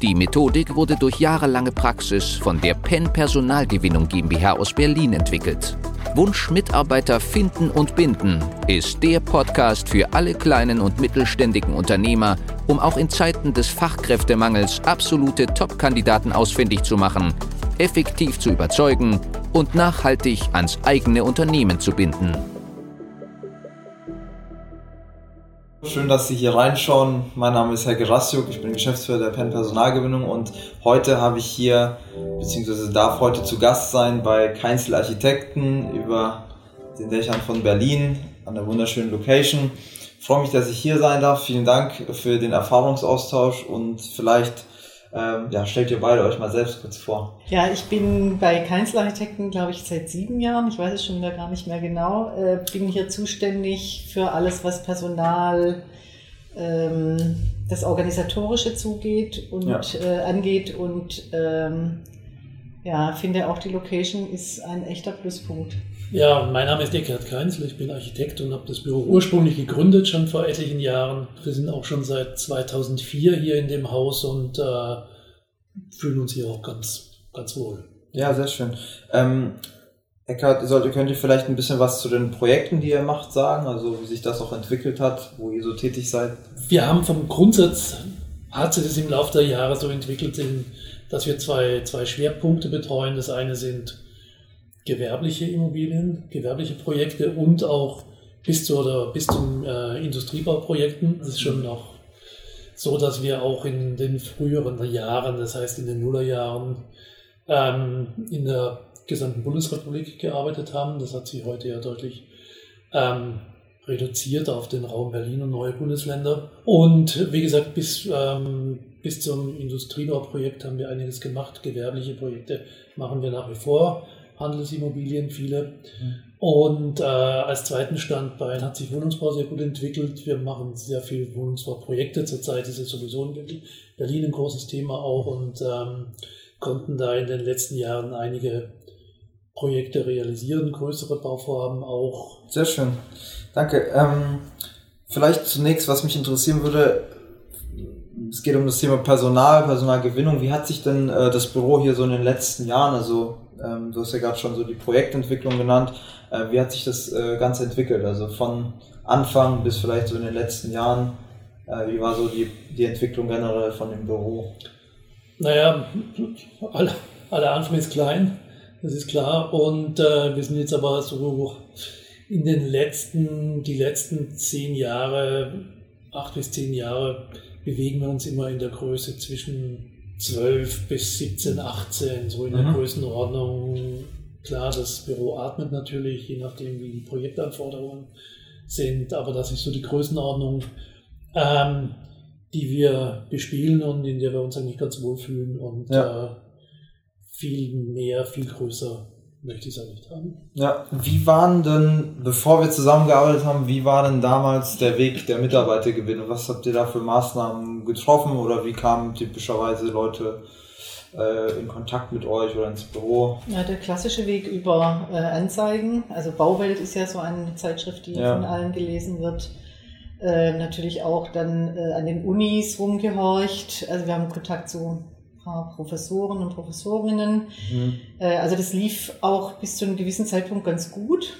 Die Methodik wurde durch jahrelange Praxis von der PEN Personalgewinnung GmbH aus Berlin entwickelt. Wunsch Mitarbeiter finden und binden ist der Podcast für alle kleinen und mittelständigen Unternehmer, um auch in Zeiten des Fachkräftemangels absolute Top-Kandidaten ausfindig zu machen, effektiv zu überzeugen und nachhaltig ans eigene Unternehmen zu binden. Schön, dass Sie hier reinschauen. Mein Name ist Herr Gerassiuk, ich bin Geschäftsführer der Penn Personalgewinnung und heute habe ich hier, beziehungsweise darf heute zu Gast sein bei Keinzel Architekten über den Dächern von Berlin an der wunderschönen Location. Ich freue mich, dass ich hier sein darf. Vielen Dank für den Erfahrungsaustausch und vielleicht ähm, ja, stellt ihr beide euch mal selbst kurz vor. Ja, ich bin bei Keinzelarchitekten, glaube ich, seit sieben Jahren. Ich weiß es schon wieder gar nicht mehr genau. Äh, bin hier zuständig für alles, was Personal, ähm, das Organisatorische zugeht und ja. äh, angeht und ähm, ja, finde auch die Location ist ein echter Pluspunkt. Ja, mein Name ist Eckhard Keinzel, ich bin Architekt und habe das Büro ursprünglich gegründet, schon vor etlichen Jahren. Wir sind auch schon seit 2004 hier in dem Haus und äh, fühlen uns hier auch ganz, ganz wohl. Ja, sehr schön. Ähm, Eckhard, sollte, könnt ihr vielleicht ein bisschen was zu den Projekten, die ihr macht, sagen? Also wie sich das auch entwickelt hat, wo ihr so tätig seid? Wir haben vom Grundsatz, hat sich das im Laufe der Jahre so entwickelt, dass wir zwei, zwei Schwerpunkte betreuen. Das eine sind gewerbliche Immobilien, gewerbliche Projekte und auch bis, zu, oder bis zum äh, Industriebauprojekten. Das ist schon noch so, dass wir auch in den früheren Jahren, das heißt in den Nullerjahren, ähm, in der gesamten Bundesrepublik gearbeitet haben. Das hat sich heute ja deutlich ähm, reduziert auf den Raum Berlin und neue Bundesländer. Und wie gesagt, bis, ähm, bis zum Industriebauprojekt haben wir einiges gemacht. Gewerbliche Projekte machen wir nach wie vor. Handelsimmobilien, viele. Mhm. Und äh, als zweiten Standbein hat sich Wohnungsbau sehr gut entwickelt. Wir machen sehr viel Wohnungsbauprojekte. Zurzeit ist es sowieso in Berlin ein großes Thema auch und ähm, konnten da in den letzten Jahren einige Projekte realisieren, größere Bauvorhaben auch. Sehr schön. Danke. Ähm, vielleicht zunächst, was mich interessieren würde, es geht um das Thema Personal, Personalgewinnung. Wie hat sich denn äh, das Büro hier so in den letzten Jahren, also ähm, du hast ja gerade schon so die Projektentwicklung genannt. Äh, wie hat sich das äh, Ganze entwickelt? Also von Anfang bis vielleicht so in den letzten Jahren. Äh, wie war so die, die Entwicklung generell von dem Büro? Naja, aller, aller Anfang ist klein, das ist klar. Und äh, wir sind jetzt aber so in den letzten, die letzten zehn Jahre, acht bis zehn Jahre, bewegen wir uns immer in der Größe zwischen 12 bis 17, 18, so in der mhm. Größenordnung. Klar, das Büro atmet natürlich, je nachdem, wie die Projektanforderungen sind, aber das ist so die Größenordnung, ähm, die wir bespielen und in der wir uns eigentlich ganz wohlfühlen und ja. äh, viel mehr, viel größer möchte ich es auch nicht haben. Ja, wie waren denn, bevor wir zusammengearbeitet haben, wie war denn damals der Weg der Mitarbeitergewinnung? Was habt ihr da für Maßnahmen getroffen oder wie kamen typischerweise Leute äh, in Kontakt mit euch oder ins Büro? Ja, der klassische Weg über äh, Anzeigen. Also Bauwelt ist ja so eine Zeitschrift, die ja. von allen gelesen wird. Äh, natürlich auch dann äh, an den Unis rumgehorcht. Also wir haben Kontakt zu Professoren und Professorinnen. Mhm. Äh, also das lief auch bis zu einem gewissen Zeitpunkt ganz gut.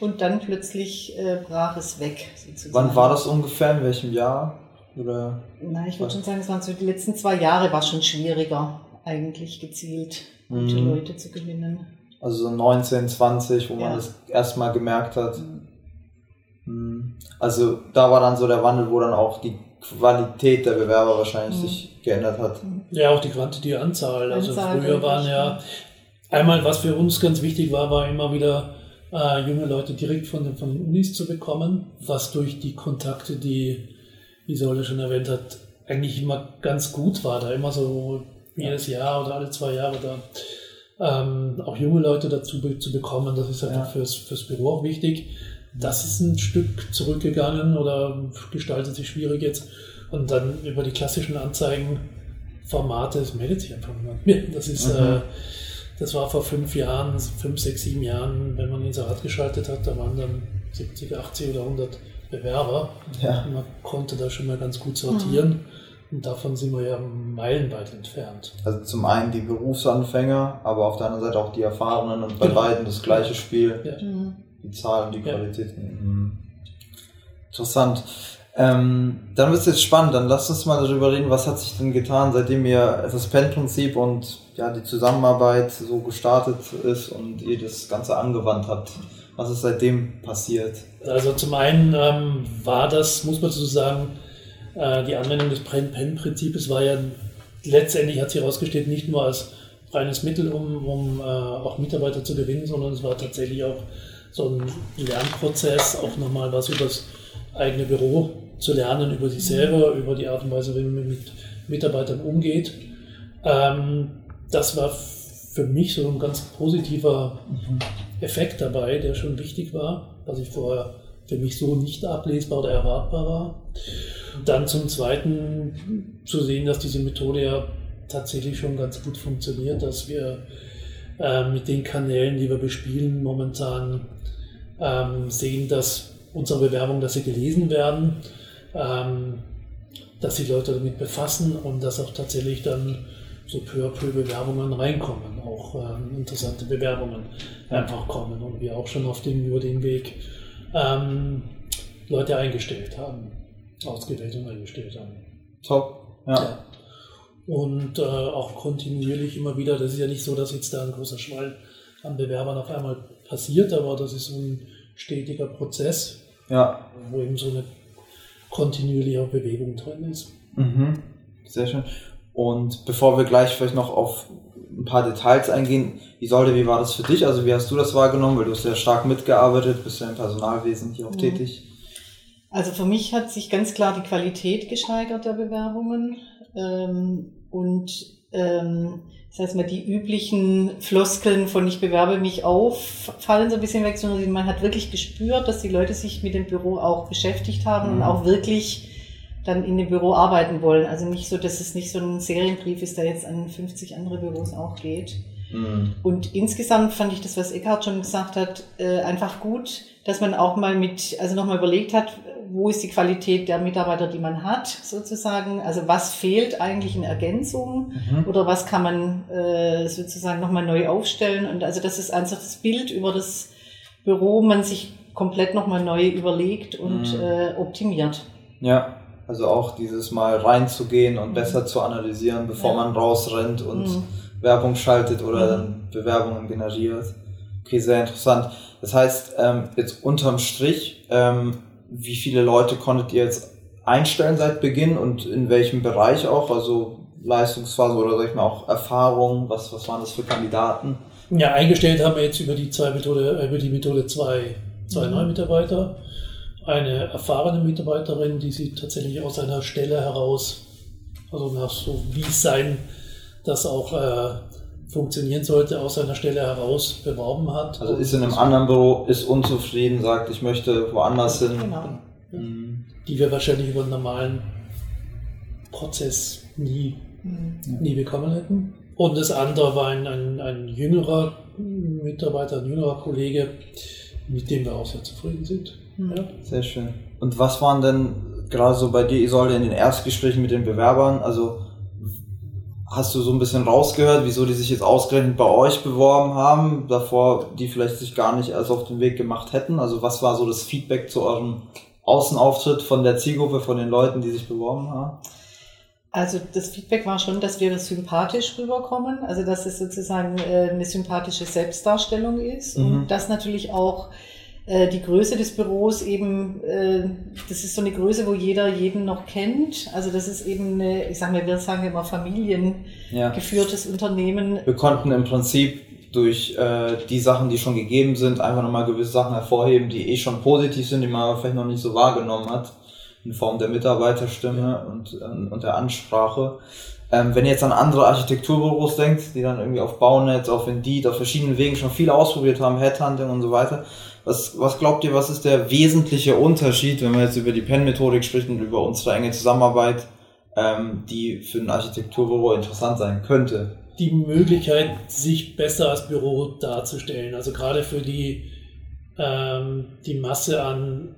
Und dann plötzlich äh, brach es weg. Sozusagen. Wann war das ungefähr? In welchem Jahr? Oder Na, ich würde schon sagen, es waren so die letzten zwei Jahre war schon schwieriger, eigentlich gezielt gute mhm. Leute zu gewinnen. Also so 19, 20, wo ja. man das erstmal gemerkt hat. Mhm. mhm. Also da war dann so der Wandel, wo dann auch die Qualität der Bewerber wahrscheinlich mhm. sich geändert hat. Ja, auch die Quantität, die Anzahl. Also Anzahl früher waren ja, einmal was für uns ganz wichtig war, war immer wieder äh, junge Leute direkt von den, von den Unis zu bekommen, was durch die Kontakte, die Isolde schon erwähnt hat, eigentlich immer ganz gut war, da immer so jedes Jahr oder alle zwei Jahre da ähm, auch junge Leute dazu be zu bekommen. Das ist einfach ja. fürs, fürs Büro auch wichtig. Das ist ein Stück zurückgegangen oder gestaltet sich schwierig jetzt. Und dann über die klassischen Anzeigenformate, es meldet sich einfach niemand mehr. Das ist, mhm. äh, das war vor fünf Jahren, fünf, sechs, sieben Jahren, wenn man Inserat geschaltet hat, da waren dann 70, 80 oder 100 Bewerber. Ja. man konnte da schon mal ganz gut sortieren. Mhm. Und davon sind wir ja meilenweit entfernt. Also zum einen die Berufsanfänger, aber auf der anderen Seite auch die Erfahrenen und bei genau. beiden das gleiche Spiel. Ja. Mhm. Die Zahlen, die Qualität. Ja. Mhm. Interessant. Ähm, dann wird es jetzt spannend. Dann lasst uns mal darüber reden, was hat sich denn getan, seitdem ihr das PEN-Prinzip und ja, die Zusammenarbeit so gestartet ist und ihr das Ganze angewandt habt. Was ist seitdem passiert? Also zum einen ähm, war das, muss man so sagen, äh, die Anwendung des Pen-Prinzips war ja letztendlich, hat sich herausgestellt, nicht nur als reines Mittel, um, um äh, auch Mitarbeiter zu gewinnen, sondern es war tatsächlich auch so ein Lernprozess, auch nochmal was über das eigene Büro zu lernen, über sich selber, über die Art und Weise, wie man mit Mitarbeitern umgeht. Ähm, das war für mich so ein ganz positiver Effekt dabei, der schon wichtig war, was ich vorher für mich so nicht ablesbar oder erwartbar war. Dann zum Zweiten zu sehen, dass diese Methode ja tatsächlich schon ganz gut funktioniert, dass wir äh, mit den Kanälen, die wir bespielen, momentan ähm, sehen, dass unsere Bewerbungen, dass sie gelesen werden, ähm, dass die Leute damit befassen und dass auch tatsächlich dann so peu à peu Bewerbungen reinkommen, auch ähm, interessante Bewerbungen einfach kommen und wir auch schon auf dem, über den Weg ähm, Leute eingestellt haben ausgewählt und eingestellt haben. Top, ja. ja. Und äh, auch kontinuierlich immer wieder, das ist ja nicht so, dass jetzt da ein großer Schwall an Bewerbern auf einmal passiert, aber das ist ein stetiger Prozess, ja. wo eben so eine kontinuierliche Bewegung drin ist. Mhm. Sehr schön. Und bevor wir gleich vielleicht noch auf ein paar Details eingehen, Isolde, wie war das für dich? Also wie hast du das wahrgenommen? Weil du hast ja stark mitgearbeitet, bist ja im Personalwesen hier auch mhm. tätig. Also für mich hat sich ganz klar die Qualität gesteigert der Bewerbungen ähm, und ähm, das heißt mal die üblichen Floskeln von ich bewerbe mich auf fallen so ein bisschen weg, sondern man hat wirklich gespürt, dass die Leute sich mit dem Büro auch beschäftigt haben mhm. und auch wirklich dann in dem Büro arbeiten wollen. Also nicht so, dass es nicht so ein Serienbrief ist, der jetzt an 50 andere Büros auch geht. Mhm. Und insgesamt fand ich das, was Eckhard schon gesagt hat, äh, einfach gut, dass man auch mal mit, also nochmal überlegt hat, wo ist die Qualität der Mitarbeiter, die man hat, sozusagen. Also was fehlt eigentlich in Ergänzung mhm. oder was kann man äh, sozusagen nochmal neu aufstellen. Und also das ist einfach das Bild über das Büro, man sich komplett nochmal neu überlegt und mhm. äh, optimiert. Ja, also auch dieses Mal reinzugehen und mhm. besser zu analysieren, bevor ja. man rausrennt und mhm. Werbung schaltet oder mhm. dann Bewerbungen generiert. Okay, sehr interessant. Das heißt, ähm, jetzt unterm Strich, ähm, wie viele Leute konntet ihr jetzt einstellen seit Beginn und in welchem Bereich auch? Also Leistungsphase oder sag ich mal auch Erfahrung? Was, was waren das für Kandidaten? Ja, eingestellt haben wir jetzt über die zwei Methode, über die Methode zwei, zwei mhm. neue Mitarbeiter. Eine erfahrene Mitarbeiterin, die sie tatsächlich aus einer Stelle heraus, also nach so wie es sein, das auch äh, funktionieren sollte, aus seiner Stelle heraus beworben hat. Also ist in einem anderen Büro, ist unzufrieden, sagt, ich möchte woanders hin. Genau. Mhm. Die wir wahrscheinlich über einen normalen Prozess nie, mhm. nie bekommen hätten. Und das andere war ein, ein, ein jüngerer Mitarbeiter, ein jüngerer Kollege, mit dem wir auch sehr zufrieden sind. Mhm. Ja. Sehr schön. Und was waren denn gerade so bei dir, Isolde, in den Erstgesprächen mit den Bewerbern? Also Hast du so ein bisschen rausgehört, wieso die sich jetzt ausgerechnet bei euch beworben haben, davor die vielleicht sich gar nicht erst auf den Weg gemacht hätten? Also was war so das Feedback zu eurem Außenauftritt von der Zielgruppe, von den Leuten, die sich beworben haben? Also das Feedback war schon, dass wir sympathisch rüberkommen, also dass es sozusagen äh, eine sympathische Selbstdarstellung ist mhm. und dass natürlich auch äh, die Größe des Büros eben, äh, das ist so eine Größe, wo jeder jeden noch kennt. Also das ist eben eine, ich sage mal, wir sagen immer familiengeführtes ja. Unternehmen. Wir konnten im Prinzip durch äh, die Sachen, die schon gegeben sind, einfach nochmal gewisse Sachen hervorheben, die eh schon positiv sind, die man aber vielleicht noch nicht so wahrgenommen hat, in Form der Mitarbeiterstimme und, und der Ansprache. Ähm, wenn ihr jetzt an andere Architekturbüros denkt, die dann irgendwie auf Baunetz, auf Indeed, auf verschiedenen Wegen schon viel ausprobiert haben, Headhunting und so weiter, Was, was glaubt ihr, was ist der wesentliche Unterschied, wenn man jetzt über die PEN-Methodik spricht und über unsere enge Zusammenarbeit, ähm, die für ein Architekturbüro interessant sein könnte? Die Möglichkeit, sich besser als Büro darzustellen. Also gerade für die, ähm, die Masse an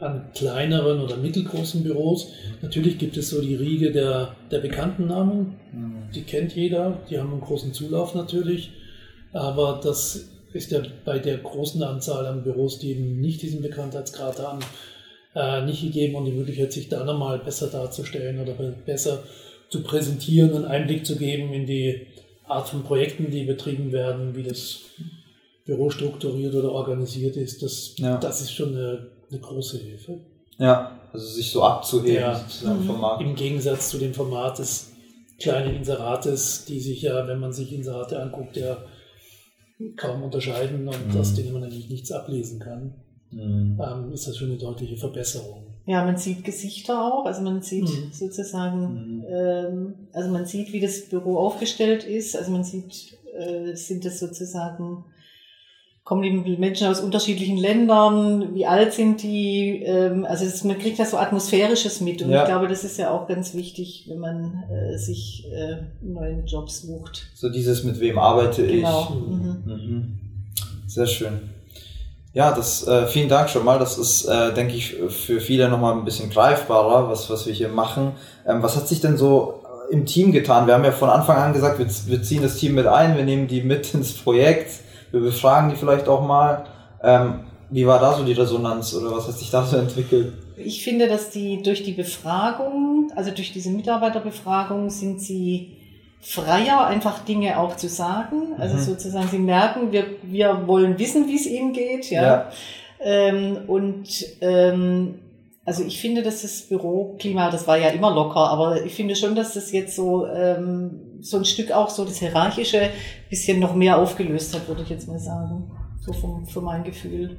an kleineren oder mittelgroßen Büros. Natürlich gibt es so die Riege der, der bekannten Namen, mhm. die kennt jeder, die haben einen großen Zulauf natürlich, aber das ist ja bei der großen Anzahl an Büros, die eben nicht diesen Bekanntheitsgrad haben, äh, nicht gegeben und die Möglichkeit, sich da nochmal besser darzustellen oder besser zu präsentieren, einen Einblick zu geben in die Art von Projekten, die betrieben werden, wie das Büro strukturiert oder organisiert ist. Das, ja. das ist schon eine eine große Hilfe. Ja, also sich so abzuheben ja. sozusagen vom Markt. Im Gegensatz zu dem Format des kleinen Inserates, die sich ja, wenn man sich Inserate anguckt, ja kaum unterscheiden und mhm. aus denen man eigentlich nichts ablesen kann, mhm. ähm, ist das schon eine deutliche Verbesserung. Ja, man sieht Gesichter auch, also man sieht mhm. sozusagen, mhm. ähm, also man sieht, wie das Büro aufgestellt ist, also man sieht, äh, sind das sozusagen kommen die Menschen aus unterschiedlichen Ländern, wie alt sind die, ähm, also das, man kriegt ja so Atmosphärisches mit und ja. ich glaube, das ist ja auch ganz wichtig, wenn man äh, sich äh, neuen Job sucht. So dieses, mit wem arbeite genau. ich. Mhm. Mhm. Sehr schön. Ja, das, äh, vielen Dank schon mal. Das ist, äh, denke ich, für viele nochmal ein bisschen greifbarer, was, was wir hier machen. Ähm, was hat sich denn so im Team getan? Wir haben ja von Anfang an gesagt, wir, wir ziehen das Team mit ein, wir nehmen die mit ins Projekt wir befragen die vielleicht auch mal. Ähm, wie war da so die Resonanz oder was hat sich da so entwickelt? Ich finde, dass die durch die Befragung, also durch diese Mitarbeiterbefragung, sind sie freier, einfach Dinge auch zu sagen. Also mhm. sozusagen, sie merken, wir, wir wollen wissen, wie es ihnen geht. Ja. ja. Ähm, und ähm, also ich finde, dass das Büroklima, das war ja immer locker, aber ich finde schon, dass das jetzt so, ähm, so ein Stück auch so das Hierarchische bisschen noch mehr aufgelöst hat, würde ich jetzt mal sagen. So vom, für mein Gefühl.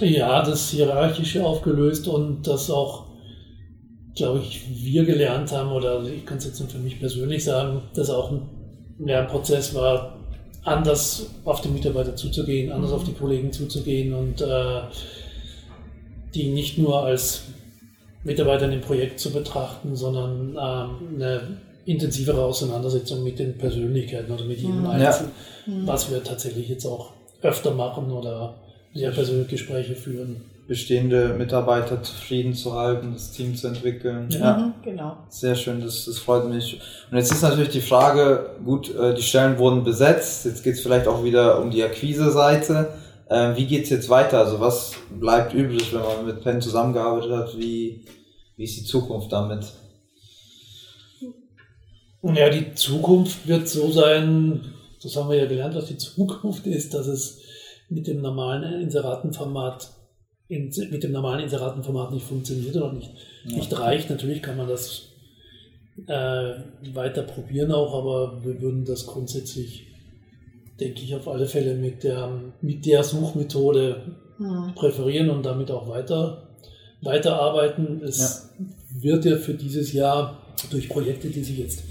Ja, das Hierarchische aufgelöst und das auch, glaube ich, wir gelernt haben, oder ich kann es jetzt nur für mich persönlich sagen, dass auch ein Lernprozess war, anders auf die Mitarbeiter zuzugehen, anders mhm. auf die Kollegen zuzugehen und äh, die nicht nur als Mitarbeiter in dem Projekt zu betrachten, sondern ähm, eine intensivere Auseinandersetzung mit den Persönlichkeiten oder mit jedem mhm. Einzelnen, ja. Mhm. was wir tatsächlich jetzt auch öfter machen oder sehr persönliche Gespräche führen. Bestehende Mitarbeiter zufrieden zu halten, das Team zu entwickeln. Ja, ja. Mhm, genau. Sehr schön, das, das freut mich. Und jetzt ist natürlich die Frage, gut, äh, die Stellen wurden besetzt, jetzt geht es vielleicht auch wieder um die Akquise-Seite. Ähm, wie geht's jetzt weiter? Also was bleibt übrig, wenn man mit Penn zusammengearbeitet hat? Wie, wie ist die Zukunft damit? Ja, die Zukunft wird so sein, das haben wir ja gelernt, was die Zukunft ist, dass es mit dem normalen Inseratenformat in, mit dem normalen Inseratenformat nicht funktioniert oder nicht, ja. nicht reicht. Natürlich kann man das äh, weiter probieren auch, aber wir würden das grundsätzlich denke ich, auf alle Fälle mit der, mit der Suchmethode mhm. präferieren und damit auch weiter, weiterarbeiten. Es ja. wird ja für dieses Jahr durch Projekte, die sich jetzt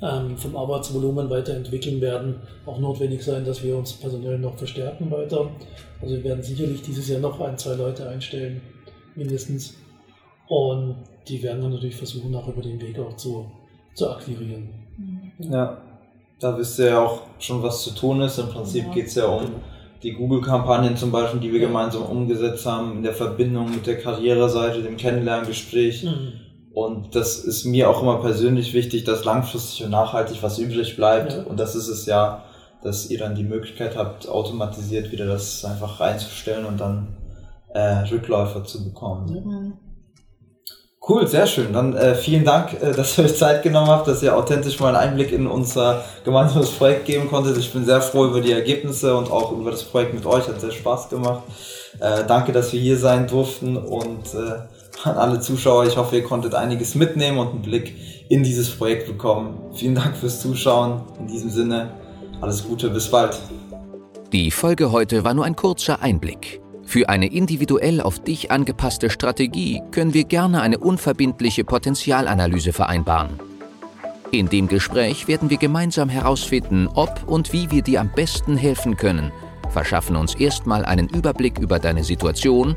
vom Arbeitsvolumen weiterentwickeln werden, auch notwendig sein, dass wir uns personell noch verstärken weiter. Also wir werden sicherlich dieses Jahr noch ein, zwei Leute einstellen, mindestens. Und die werden dann natürlich versuchen, auch über den Weg auch zu, zu akquirieren. Ja. Da wisst ihr ja auch schon, was zu tun ist. Im Prinzip ja. geht es ja um die Google-Kampagnen zum Beispiel, die wir gemeinsam umgesetzt haben, in der Verbindung mit der Karriereseite, dem Kennenlerngespräch. Mhm. Und das ist mir auch immer persönlich wichtig, dass langfristig und nachhaltig was übrig bleibt. Ja. Und das ist es ja, dass ihr dann die Möglichkeit habt, automatisiert wieder das einfach reinzustellen und dann äh, Rückläufer zu bekommen. Mhm. Cool, sehr schön. Dann äh, vielen Dank, äh, dass ihr euch Zeit genommen habt, dass ihr authentisch mal einen Einblick in unser gemeinsames Projekt geben konntet. Ich bin sehr froh über die Ergebnisse und auch über das Projekt mit euch. Hat sehr Spaß gemacht. Äh, danke, dass wir hier sein durften und äh, an alle Zuschauer. Ich hoffe, ihr konntet einiges mitnehmen und einen Blick in dieses Projekt bekommen. Vielen Dank fürs Zuschauen. In diesem Sinne, alles Gute, bis bald. Die Folge heute war nur ein kurzer Einblick. Für eine individuell auf dich angepasste Strategie können wir gerne eine unverbindliche Potenzialanalyse vereinbaren. In dem Gespräch werden wir gemeinsam herausfinden, ob und wie wir dir am besten helfen können, verschaffen uns erstmal einen Überblick über deine Situation